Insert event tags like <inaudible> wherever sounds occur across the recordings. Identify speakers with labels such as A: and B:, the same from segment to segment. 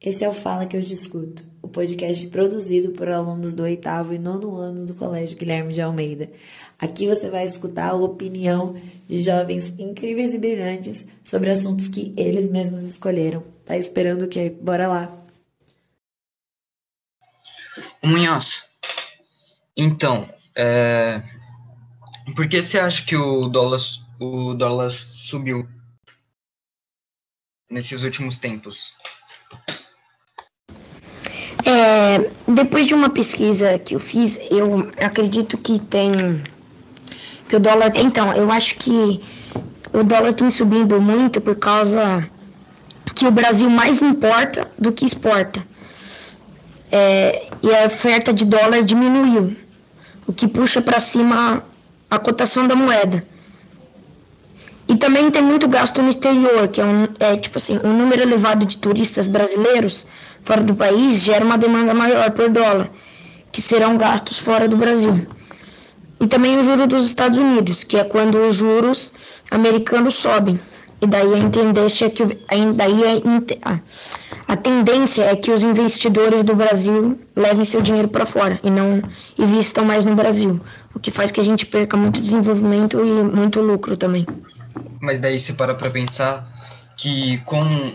A: Esse é o Fala que eu discuto, o podcast produzido por alunos do oitavo e nono ano do Colégio Guilherme de Almeida. Aqui você vai escutar a opinião de jovens incríveis e brilhantes sobre assuntos que eles mesmos escolheram. Tá esperando o quê? Bora lá!
B: Munhoz, então, é... por que você acha que o dólar, o dólar subiu nesses últimos tempos?
C: É, depois de uma pesquisa que eu fiz, eu acredito que tem que o dólar. Então, eu acho que o dólar tem subindo muito por causa que o Brasil mais importa do que exporta. É, e a oferta de dólar diminuiu, o que puxa para cima a cotação da moeda. E também tem muito gasto no exterior, que é, um, é tipo assim, um número elevado de turistas brasileiros fora do país gera uma demanda maior por dólar, que serão gastos fora do Brasil. E também o juro dos Estados Unidos, que é quando os juros americanos sobem. E daí a tendência é que daí a, a tendência é que os investidores do Brasil levem seu dinheiro para fora e não investam mais no Brasil, o que faz que a gente perca muito desenvolvimento e muito lucro também.
B: Mas daí você para para pensar que com,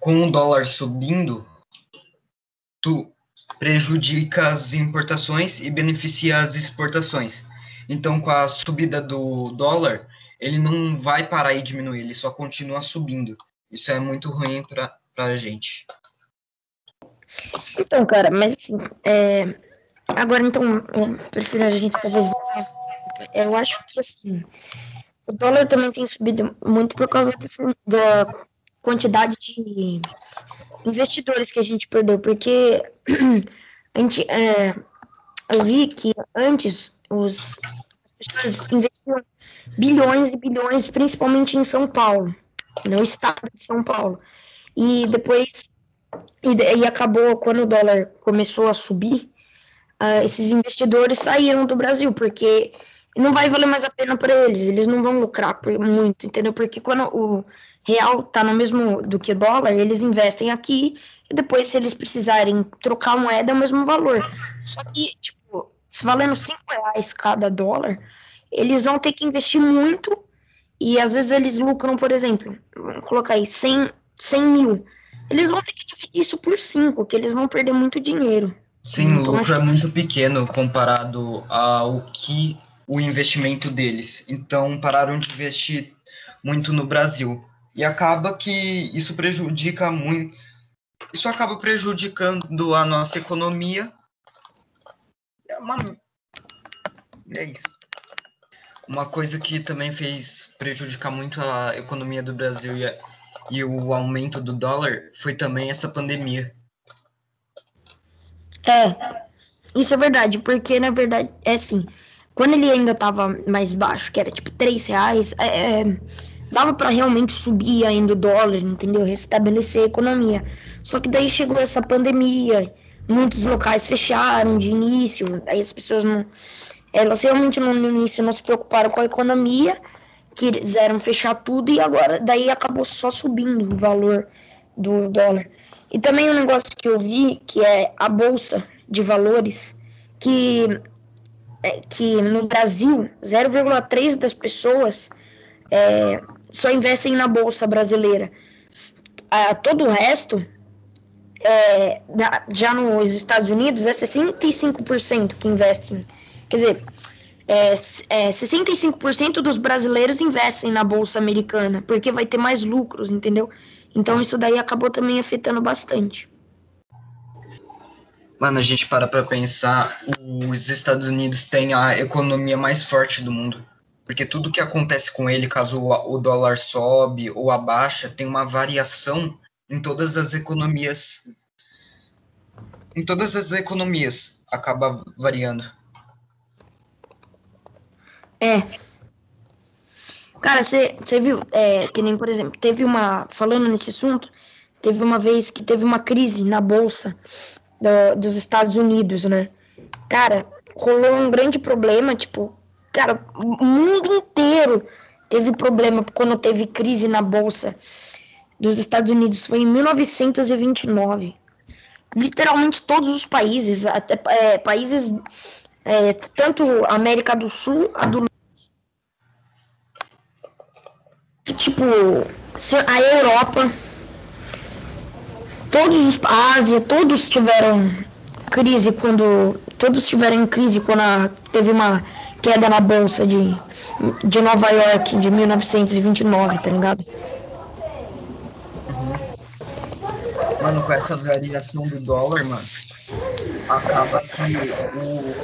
B: com o dólar subindo, tu prejudica as importações e beneficia as exportações. Então, com a subida do dólar, ele não vai parar e diminuir, ele só continua subindo. Isso é muito ruim para a gente.
C: Então, cara, mas assim, é... agora então, eu prefiro a gente talvez. Eu acho que assim, o dólar também tem subido muito por causa desse, da quantidade de investidores que a gente perdeu, porque <clears throat> a gente, é, eu vi que antes os, as pessoas investiam bilhões e bilhões, principalmente em São Paulo, no estado de São Paulo. E depois, e, e acabou quando o dólar começou a subir, uh, esses investidores saíram do Brasil, porque não vai valer mais a pena para eles, eles não vão lucrar por muito, entendeu? Porque quando o real tá no mesmo do que dólar, eles investem aqui e depois, se eles precisarem trocar moeda, é o mesmo valor. Só que, tipo, se valendo 5 reais cada dólar, eles vão ter que investir muito e às vezes eles lucram, por exemplo, vamos colocar aí 100, 100 mil. Eles vão ter que dividir isso por 5, que eles vão perder muito dinheiro.
B: Sim, então, o lucro é muito pequeno comparado ao que o investimento deles. Então, pararam de investir muito no Brasil. E acaba que isso prejudica muito. Isso acaba prejudicando a nossa economia. É uma. É isso. Uma coisa que também fez prejudicar muito a economia do Brasil e, a, e o aumento do dólar foi também essa pandemia.
C: É, isso é verdade, porque na verdade é assim, quando ele ainda estava mais baixo, que era tipo 3 reais, é, é, dava para realmente subir ainda o dólar, entendeu? Restabelecer a economia. Só que daí chegou essa pandemia, muitos locais fecharam de início, aí as pessoas não. Elas realmente no início não se preocuparam com a economia, quiseram fechar tudo e agora daí acabou só subindo o valor do dólar. E também um negócio que eu vi, que é a bolsa de valores, que é, que no Brasil 0,3 das pessoas é, só investem na bolsa brasileira. Ah, todo o resto, é, já nos Estados Unidos, é 65% que investem. Quer dizer, é, é, 65% dos brasileiros investem na bolsa americana, porque vai ter mais lucros, entendeu? Então isso daí acabou também afetando bastante.
B: Mano, a gente para pra pensar, os Estados Unidos têm a economia mais forte do mundo. Porque tudo que acontece com ele, caso o dólar sobe ou abaixa, tem uma variação em todas as economias. Em todas as economias acaba variando.
C: É. Cara, você viu, é, que nem, por exemplo, teve uma. Falando nesse assunto, teve uma vez que teve uma crise na bolsa do, dos Estados Unidos, né? Cara, rolou um grande problema, tipo, cara, o mundo inteiro teve problema quando teve crise na bolsa dos Estados Unidos foi em 1929. Literalmente todos os países, até é, países é, tanto América do Sul, a do tipo a Europa, todos os a Ásia, todos tiveram crise quando todos tiveram crise quando a, teve uma queda na bolsa de, de Nova York de 1929, tá ligado?
B: Mano, com essa variação do dólar, mano, acaba que o,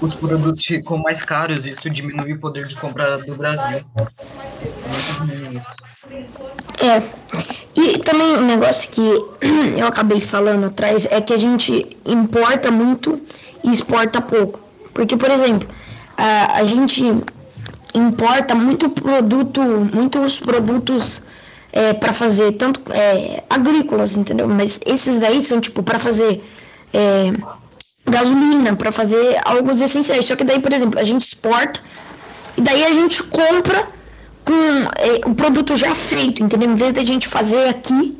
B: os produtos ficam mais caros, isso diminui o poder de compra do Brasil.
C: É. E também um negócio que <clears throat> eu acabei falando atrás é que a gente importa muito e exporta pouco. Porque, por exemplo, a, a gente importa muito produto, muitos produtos é, para fazer tanto é, agrícolas, entendeu? Mas esses daí são tipo para fazer é, gasolina, para fazer algo essenciais. Só que daí, por exemplo, a gente exporta e daí a gente compra com é, o produto já feito, entendeu? Em vez da gente fazer aqui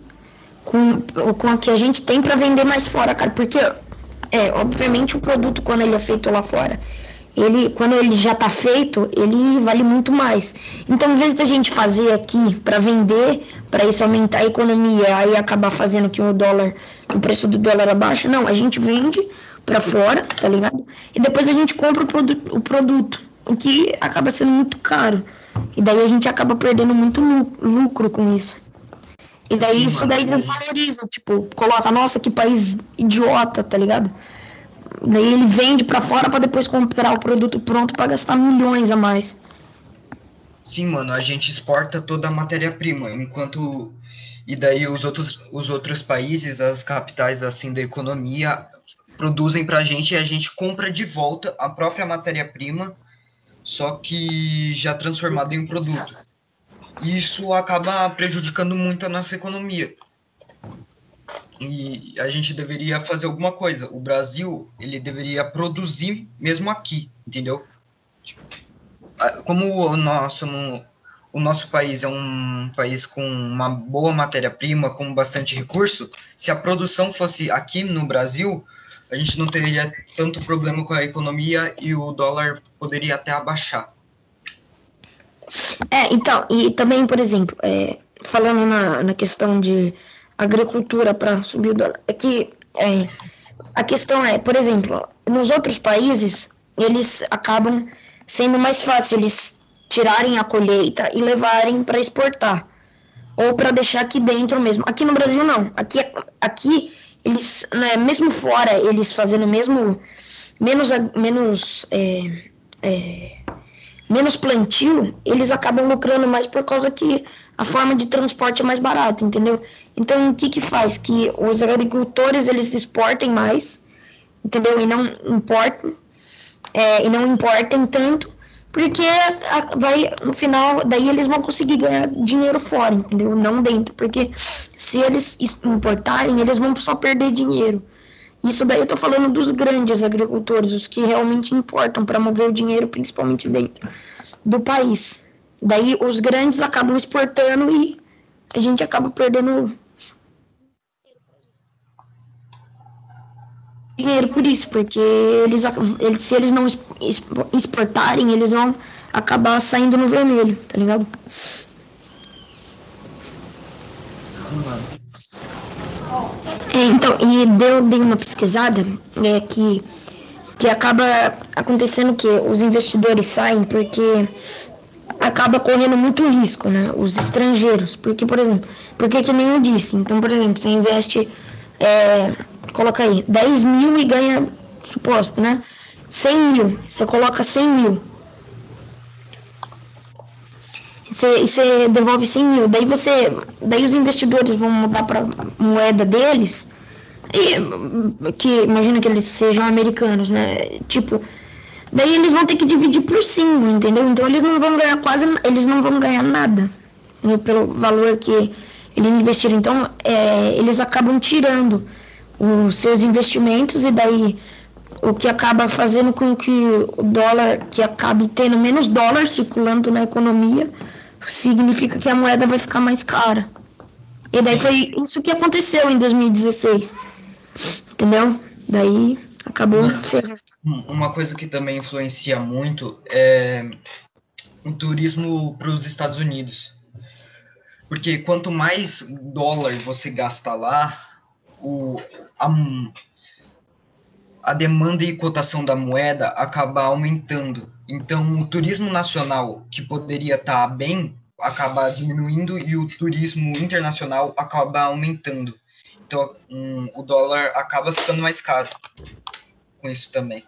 C: com, com o que a gente tem para vender mais fora, cara. Porque, é, obviamente, o produto, quando ele é feito lá fora, ele, quando ele já está feito, ele vale muito mais. Então, em vez da gente fazer aqui para vender, para isso aumentar a economia, aí acabar fazendo que o dólar, o preço do dólar abaixa, não, a gente vende para fora, tá ligado? E depois a gente compra o, produ o produto, o que acaba sendo muito caro. E daí a gente acaba perdendo muito lucro com isso. E daí Sim, isso daí valoriza, tipo, coloca, nossa, que país idiota, tá ligado? Daí ele vende para fora para depois comprar o produto pronto para gastar milhões a mais.
B: Sim, mano, a gente exporta toda a matéria-prima, enquanto e daí os outros os outros países, as capitais assim da economia produzem pra gente e a gente compra de volta a própria matéria-prima só que já transformado em um produto. Isso acaba prejudicando muito a nossa economia. E a gente deveria fazer alguma coisa. O Brasil, ele deveria produzir mesmo aqui, entendeu? Como o nosso, o nosso país é um país com uma boa matéria-prima, com bastante recurso, se a produção fosse aqui no Brasil, a gente não teria tanto problema com a economia e o dólar poderia até abaixar.
C: É, então, e também, por exemplo, é, falando na, na questão de agricultura para subir o dólar, é que é, a questão é, por exemplo, nos outros países, eles acabam sendo mais fácil eles tirarem a colheita e levarem para exportar ou para deixar aqui dentro mesmo. Aqui no Brasil não. Aqui, aqui eles, né, mesmo fora, eles fazendo mesmo menos, menos, é, é, menos plantio, eles acabam lucrando mais por causa que a forma de transporte é mais barata, entendeu? Então, o que que faz? Que os agricultores, eles exportem mais, entendeu? E não importam, é, e não importem tanto, porque vai no final daí eles vão conseguir ganhar dinheiro fora, entendeu? Não dentro, porque se eles importarem, eles vão só perder dinheiro. Isso daí eu tô falando dos grandes agricultores, os que realmente importam para mover o dinheiro, principalmente dentro do país. Daí os grandes acabam exportando e a gente acaba perdendo dinheiro por isso, porque eles, eles se eles não exportarem, eles vão acabar saindo no vermelho, tá ligado? Sim, mano. É, então, e deu, dei uma pesquisada é, que, que acaba acontecendo que os investidores saem porque acaba correndo muito risco, né? Os estrangeiros. Porque, por exemplo, porque que nem eu disse, então, por exemplo, você investe é, coloca aí 10 mil e ganha, suposto, né? 100 mil. Você coloca 100 mil. Você, devolve 100 mil. Daí você. Daí os investidores vão mudar para moeda deles. E, que imagina que eles sejam americanos, né? Tipo. Daí eles vão ter que dividir por 5, entendeu? Então eles não vão ganhar quase. Eles não vão ganhar nada. Né? Pelo valor que eles investiram. Então, é, eles acabam tirando os seus investimentos e daí o que acaba fazendo com que o dólar, que acabe tendo menos dólar circulando na economia, significa que a moeda vai ficar mais cara. E daí Sim. foi isso que aconteceu em 2016. Entendeu? Daí acabou.
B: Uma coisa que também influencia muito é o turismo para os Estados Unidos. Porque quanto mais dólar você gasta lá, o, a, a demanda e cotação da moeda acaba aumentando. Então, o turismo nacional, que poderia estar tá bem, acaba diminuindo e o turismo internacional acaba aumentando. Então, um, o dólar acaba ficando mais caro com isso também.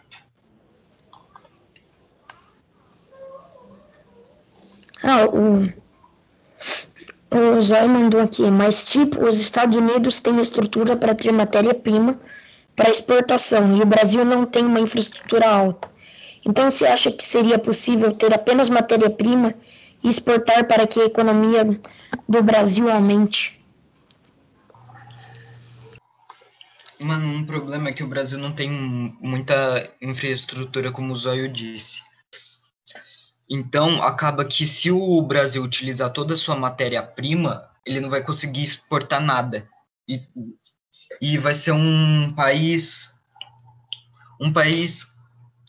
C: Ah, o, o mandou aqui, mas tipo, os Estados Unidos têm estrutura para ter matéria-prima para exportação e o Brasil não tem uma infraestrutura alta. Então, você acha que seria possível ter apenas matéria-prima e exportar para que a economia do Brasil aumente?
B: Mano, um problema é que o Brasil não tem muita infraestrutura, como o Zóio disse. Então, acaba que se o Brasil utilizar toda a sua matéria-prima, ele não vai conseguir exportar nada. E, e vai ser um país um país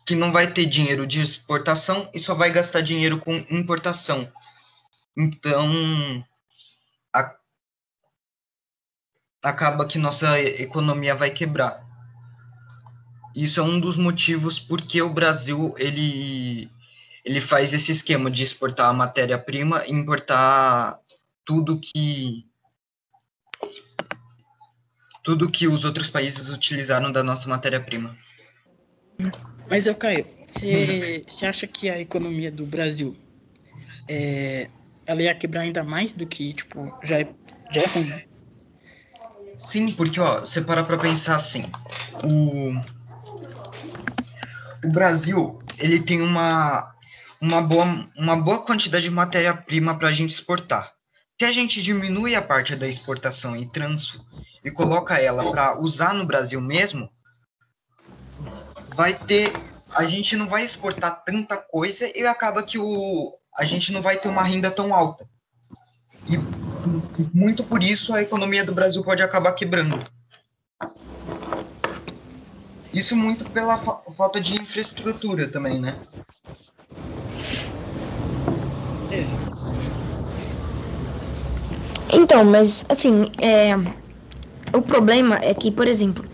B: que não vai ter dinheiro de exportação e só vai gastar dinheiro com importação. Então, a, acaba que nossa economia vai quebrar. Isso é um dos motivos porque o Brasil ele ele faz esse esquema de exportar a matéria-prima e importar tudo que tudo que os outros países utilizaram da nossa matéria-prima.
D: Mas eu Caio, você acha que a economia do Brasil é, ela ia quebrar ainda mais do que tipo já é, já é ruim?
B: Sim, porque ó, você para para pensar assim, o o Brasil ele tem uma uma boa, uma boa quantidade de matéria-prima para a gente exportar. Se a gente diminui a parte da exportação e transo e coloca ela para usar no Brasil mesmo, vai ter. A gente não vai exportar tanta coisa e acaba que o, a gente não vai ter uma renda tão alta. E muito por isso a economia do Brasil pode acabar quebrando. Isso muito pela fa falta de infraestrutura também, né?
C: Então, mas assim, é, o problema é que, por exemplo,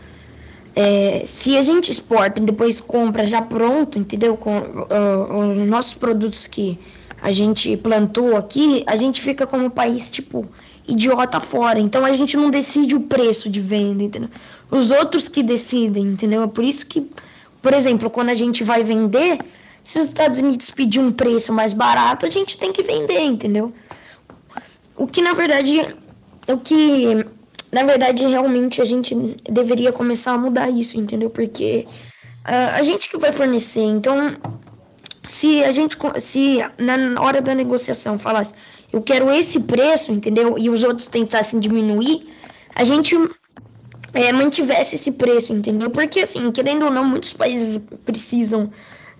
C: é, se a gente exporta e depois compra já pronto, entendeu? Com uh, os nossos produtos que a gente plantou aqui, a gente fica como país, tipo, idiota fora. Então a gente não decide o preço de venda, entendeu? Os outros que decidem, entendeu? É por isso que, por exemplo, quando a gente vai vender, se os Estados Unidos pedir um preço mais barato, a gente tem que vender, entendeu? O que na verdade, o que na verdade realmente a gente deveria começar a mudar isso, entendeu? Porque uh, a gente que vai fornecer, então se a gente se na hora da negociação falasse eu quero esse preço, entendeu? E os outros tentassem diminuir, a gente é, mantivesse esse preço, entendeu? Porque assim, querendo ou não, muitos países precisam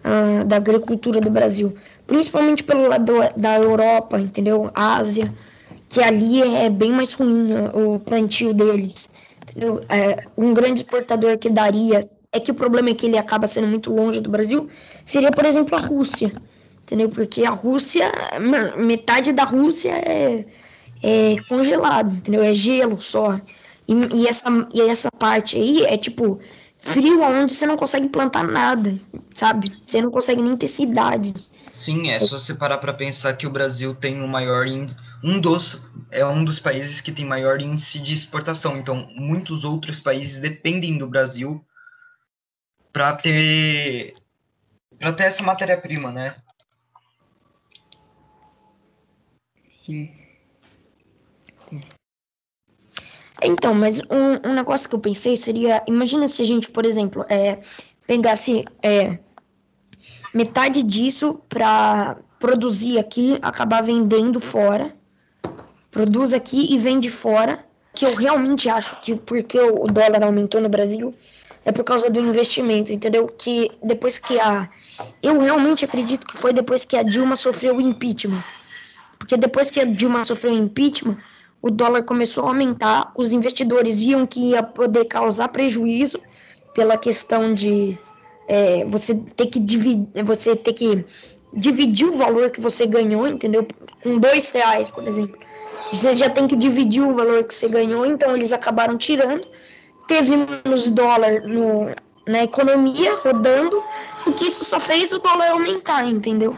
C: uh, da agricultura do Brasil, principalmente pelo lado da Europa, entendeu? Ásia que ali é bem mais ruim o plantio deles. É, um grande exportador que daria. É que o problema é que ele acaba sendo muito longe do Brasil. Seria, por exemplo, a Rússia. Entendeu? Porque a Rússia, metade da Rússia é, é congelado, entendeu? É gelo só. E, e, essa, e essa parte aí é tipo frio onde você não consegue plantar nada, sabe? Você não consegue nem ter cidade.
B: Sim, é só você parar para pensar que o Brasil tem o maior índice um dos é um dos países que tem maior índice de exportação. Então, muitos outros países dependem do Brasil para ter para ter essa matéria-prima, né?
D: Sim.
C: Então, mas um, um negócio que eu pensei seria, imagina se a gente, por exemplo, é, pegasse é, metade disso para produzir aqui, acabar vendendo fora produz aqui e vende fora, que eu realmente acho que porque o dólar aumentou no Brasil é por causa do investimento, entendeu? Que depois que a. Eu realmente acredito que foi depois que a Dilma sofreu o impeachment. Porque depois que a Dilma sofreu impeachment, o dólar começou a aumentar, os investidores viam que ia poder causar prejuízo pela questão de é, você ter que dividir, você ter que dividir o valor que você ganhou, entendeu? Com dois reais, por exemplo. Você já tem que dividir o valor que você ganhou, então eles acabaram tirando. Teve menos dólar no, na economia rodando, e que isso só fez o dólar aumentar, entendeu?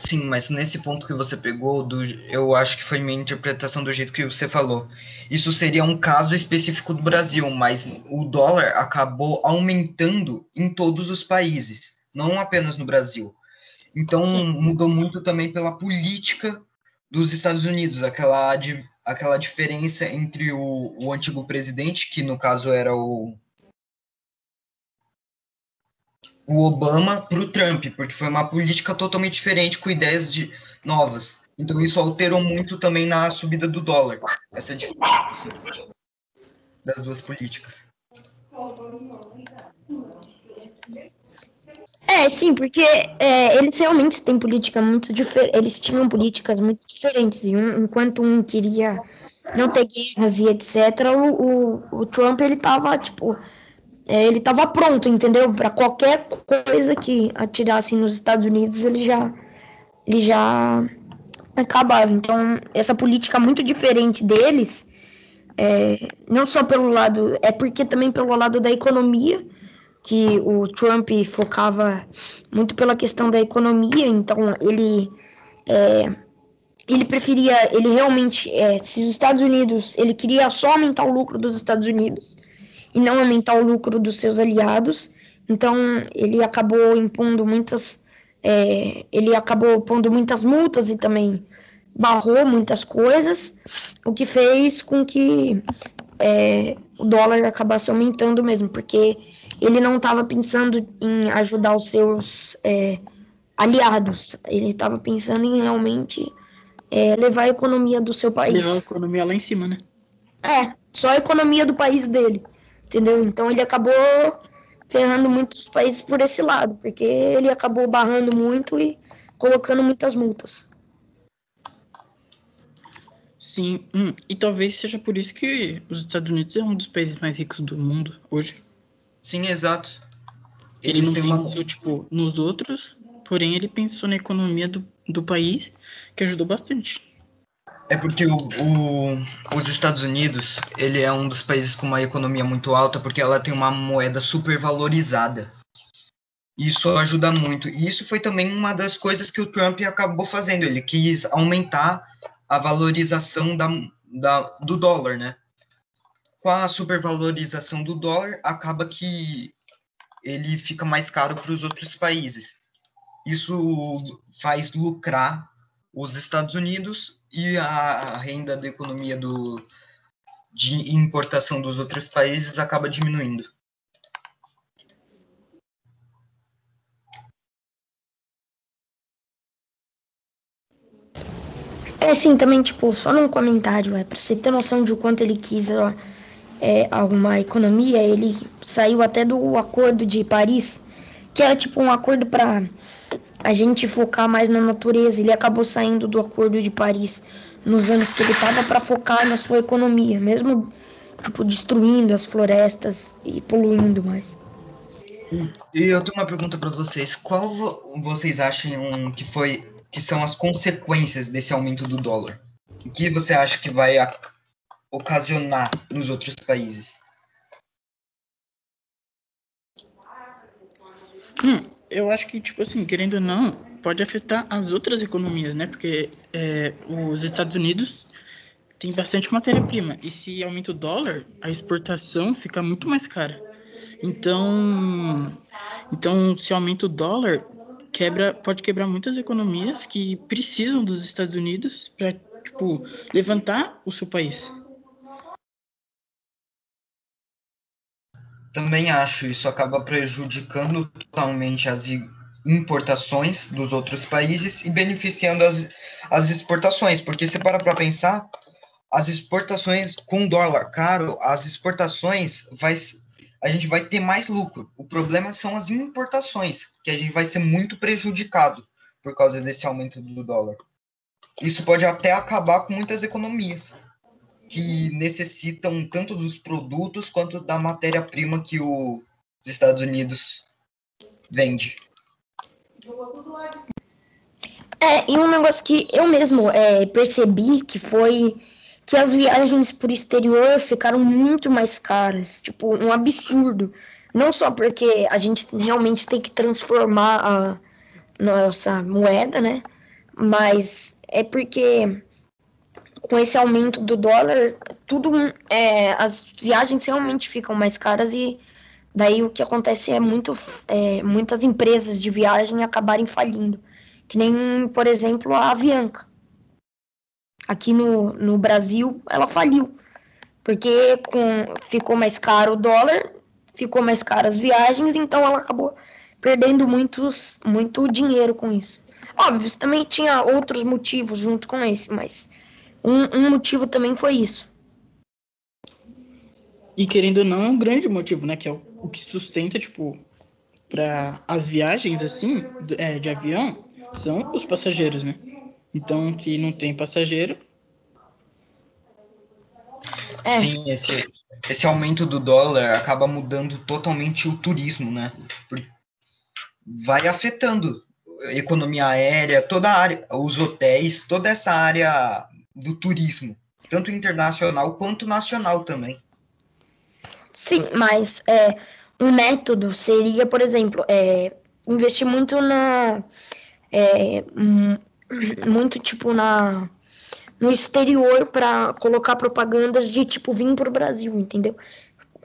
B: Sim, mas nesse ponto que você pegou, do, eu acho que foi minha interpretação do jeito que você falou. Isso seria um caso específico do Brasil, mas o dólar acabou aumentando em todos os países, não apenas no Brasil. Então Sim. mudou muito também pela política dos Estados Unidos, aquela, aquela diferença entre o, o antigo presidente, que no caso era o o Obama para o Trump, porque foi uma política totalmente diferente, com ideias de, novas. Então isso alterou muito também na subida do dólar, essa diferença das duas políticas.
C: É, sim, porque é, eles realmente têm política muito diferente. Eles tinham políticas muito diferentes. E um, enquanto um queria não ter guerras e etc., o, o, o Trump ele tava, tipo, é, ele estava pronto, entendeu? Para qualquer coisa que atirassem nos Estados Unidos, ele já, ele já acabava. Então, essa política muito diferente deles, é, não só pelo lado, é porque também pelo lado da economia, que o Trump focava muito pela questão da economia, então ele é, ele preferia, ele realmente, é, se os Estados Unidos, ele queria só aumentar o lucro dos Estados Unidos, e não aumentar o lucro dos seus aliados. Então ele acabou impondo muitas, é, ele acabou pondo muitas multas e também barrou muitas coisas, o que fez com que é, o dólar acabasse aumentando mesmo, porque ele não estava pensando em ajudar os seus é, aliados, ele estava pensando em realmente é, levar a economia do seu país.
D: Levar a economia lá em cima, né?
C: É, só a economia do país dele entendeu? Então ele acabou ferrando muitos países por esse lado, porque ele acabou barrando muito e colocando muitas multas.
D: Sim, hum, e talvez seja por isso que os Estados Unidos é um dos países mais ricos do mundo hoje.
B: Sim, exato.
D: Ele Eles não pensou, uma... tipo, nos outros, porém ele pensou na economia do, do país, que ajudou bastante.
B: É porque o, o, os Estados Unidos, ele é um dos países com uma economia muito alta, porque ela tem uma moeda super valorizada. Isso ajuda muito. E isso foi também uma das coisas que o Trump acabou fazendo. Ele quis aumentar a valorização da, da, do dólar, né? Com a supervalorização do dólar, acaba que ele fica mais caro para os outros países. Isso faz lucrar os Estados Unidos e a renda da economia do, de importação dos outros países acaba diminuindo.
C: É assim, também, tipo, só num comentário, é, pra você ter noção de o quanto ele quis ó, é, arrumar a economia, ele saiu até do Acordo de Paris, que era tipo um acordo para a gente focar mais na natureza. Ele acabou saindo do Acordo de Paris nos anos que ele estava para focar na sua economia, mesmo tipo destruindo as florestas e poluindo mais.
B: E eu tenho uma pergunta para vocês. Qual vocês acham que foi que são as consequências desse aumento do dólar? O que você acha que vai ocasionar nos outros países?
D: Hum, eu acho que, tipo assim, querendo ou não, pode afetar as outras economias, né? Porque é, os Estados Unidos tem bastante matéria-prima. E se aumenta o dólar, a exportação fica muito mais cara. Então, então se aumenta o dólar, quebra, pode quebrar muitas economias que precisam dos Estados Unidos para tipo levantar o seu país.
B: Também acho isso acaba prejudicando totalmente as importações dos outros países e beneficiando as, as exportações, porque se para para pensar, as exportações com dólar caro, as exportações vai a gente vai ter mais lucro. O problema são as importações, que a gente vai ser muito prejudicado por causa desse aumento do dólar. isso pode até acabar com muitas economias que necessitam tanto dos produtos quanto da matéria-prima que o, os Estados Unidos vende.
C: É, e um negócio que eu mesmo é, percebi que foi que as viagens por exterior ficaram muito mais caras, tipo, um absurdo. Não só porque a gente realmente tem que transformar a nossa moeda, né? Mas é porque com esse aumento do dólar, tudo é, as viagens realmente ficam mais caras e daí o que acontece é muito é, muitas empresas de viagem acabarem falindo, que nem por exemplo a Avianca. Aqui no, no Brasil ela faliu porque com, ficou mais caro o dólar, ficou mais caro as viagens, então ela acabou perdendo muitos, muito dinheiro com isso. Óbvio, também tinha outros motivos junto com esse, mas um, um motivo também foi isso.
D: E querendo ou não, é um grande motivo, né? Que é o, o que sustenta, tipo, para as viagens, assim, é, de avião, são os passageiros, né? Então, se não tem passageiro.
B: É. Sim, esse, esse aumento do dólar acaba mudando totalmente o turismo, né? Vai afetando a economia aérea, toda a área, os hotéis, toda essa área do turismo, tanto internacional quanto nacional também.
C: Sim, mas é, um método seria, por exemplo, é, investir muito na. É, muito tipo na no exterior para colocar propagandas de tipo vir para o Brasil, entendeu?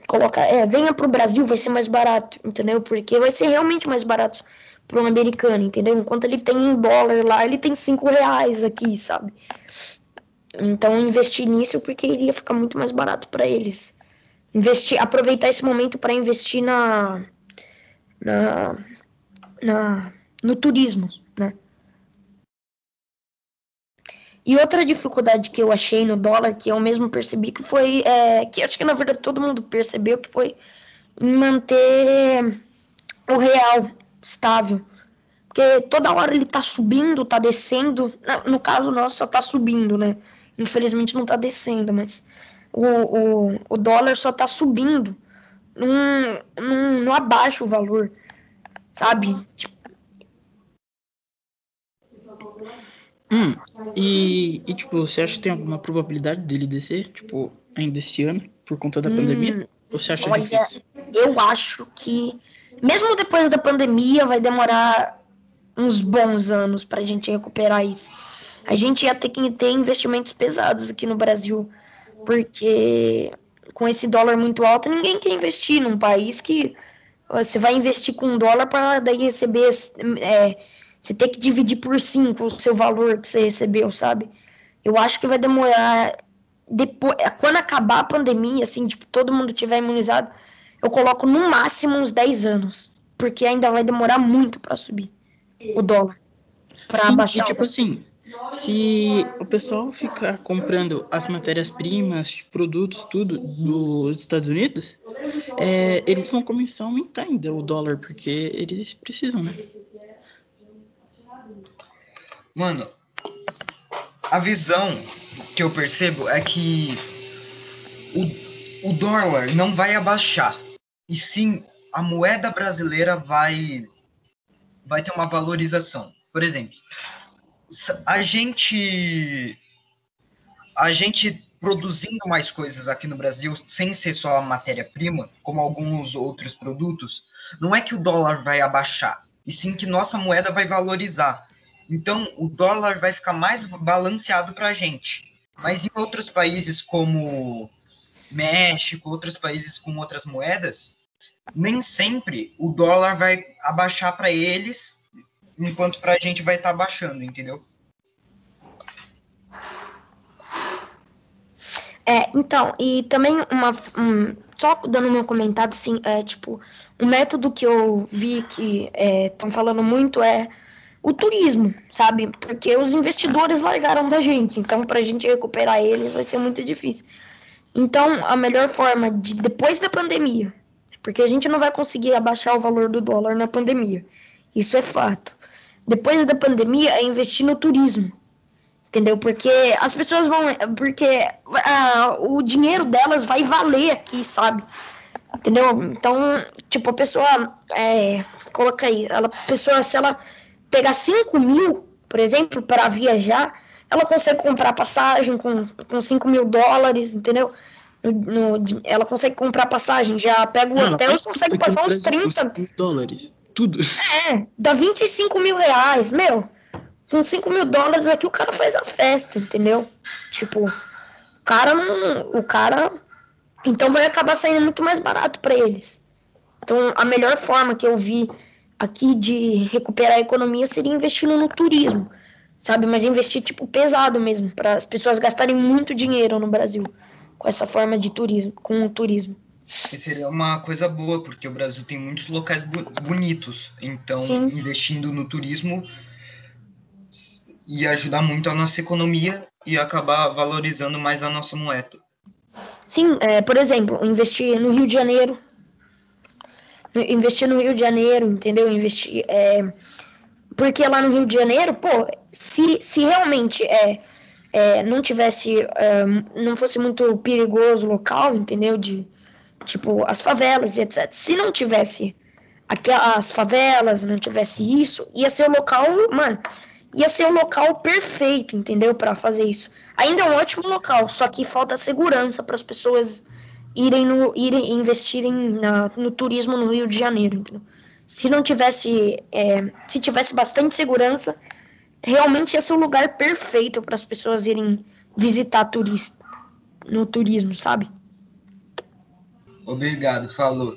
C: Colocar, é, venha para o Brasil, vai ser mais barato, entendeu? Porque vai ser realmente mais barato para um americano, entendeu? Enquanto ele tem um dólar lá, ele tem cinco reais aqui, sabe? Então investir nisso porque iria ficar muito mais barato para eles. Investir, aproveitar esse momento para investir na, na, na no turismo, né? E outra dificuldade que eu achei no dólar, que eu mesmo percebi, que foi, é, que acho que na verdade todo mundo percebeu, que foi em manter o real estável. Porque toda hora ele tá subindo, tá descendo. No caso nosso, só tá subindo, né? Infelizmente não está descendo, mas o, o, o dólar só está subindo. Não, não, não abaixa o valor, sabe? Tipo...
D: Hum, e, e, tipo, você acha que tem alguma probabilidade dele descer, tipo, ainda esse ano, por conta da hum, pandemia? Ou você acha olha, difícil?
C: Eu acho que, mesmo depois da pandemia, vai demorar uns bons anos para a gente recuperar isso a gente ia ter que ter investimentos pesados aqui no Brasil, porque com esse dólar muito alto, ninguém quer investir num país que você vai investir com um dólar para daí receber, é, você ter que dividir por cinco o seu valor que você recebeu, sabe? Eu acho que vai demorar depois, quando acabar a pandemia, assim, tipo, todo mundo tiver imunizado, eu coloco no máximo uns 10 anos, porque ainda vai demorar muito para subir o dólar.
D: Para baixar. E, tipo assim, se o pessoal ficar comprando as matérias-primas, produtos, tudo dos Estados Unidos, é, eles vão começar a aumentar ainda o dólar, porque eles precisam, né?
B: Mano, a visão que eu percebo é que o, o dólar não vai abaixar, e sim a moeda brasileira vai, vai ter uma valorização. Por exemplo, a gente a gente produzindo mais coisas aqui no Brasil sem ser só a matéria-prima, como alguns outros produtos, não é que o dólar vai abaixar, e sim que nossa moeda vai valorizar. Então, o dólar vai ficar mais balanceado para a gente. Mas em outros países como México, outros países com outras moedas, nem sempre o dólar vai abaixar para eles enquanto para a gente vai estar tá baixando, entendeu?
C: É, então, e também uma. Um, só dando meu comentário, assim, é tipo, um método que eu vi que estão é, falando muito é o turismo, sabe? Porque os investidores largaram da gente, então para a gente recuperar eles vai ser muito difícil. Então, a melhor forma de depois da pandemia, porque a gente não vai conseguir abaixar o valor do dólar na pandemia, isso é fato. Depois da pandemia, é investir no turismo. Entendeu? Porque as pessoas vão. Porque ah, o dinheiro delas vai valer aqui, sabe? Entendeu? Então, tipo, a pessoa. É, coloca aí. Ela, a pessoa, se ela pegar 5 mil, por exemplo, para viajar, ela consegue comprar passagem com, com 5 mil dólares, entendeu? No, no, ela consegue comprar passagem, já pega o hotel e consegue passar uns 30
D: dólares. Tudo.
C: É, dá 25 mil reais, meu. Com 5 mil dólares aqui o cara faz a festa, entendeu? Tipo, o cara não. O cara. Então vai acabar saindo muito mais barato para eles. Então a melhor forma que eu vi aqui de recuperar a economia seria investindo no turismo, sabe? Mas investir tipo pesado mesmo, para as pessoas gastarem muito dinheiro no Brasil com essa forma de turismo, com o turismo.
B: E seria uma coisa boa, porque o Brasil tem muitos locais bonitos. Então, Sim. investindo no turismo ia ajudar muito a nossa economia e acabar valorizando mais a nossa moeda.
C: Sim, é, por exemplo, investir no Rio de Janeiro. Investir no Rio de Janeiro, entendeu? Investir. É, porque lá no Rio de Janeiro, pô, se, se realmente é, é não tivesse. É, não fosse muito perigoso o local, entendeu? De, tipo, as favelas e etc. Se não tivesse aquelas favelas, não tivesse isso, ia ser o local, mano, ia ser o local perfeito, entendeu? Para fazer isso. Ainda é um ótimo local, só que falta segurança para as pessoas irem, no, irem investirem na, no turismo no Rio de Janeiro. Entendeu? Se não tivesse, é, se tivesse bastante segurança, realmente ia ser o lugar perfeito para as pessoas irem visitar turista no turismo, sabe?
B: Obrigado, falou.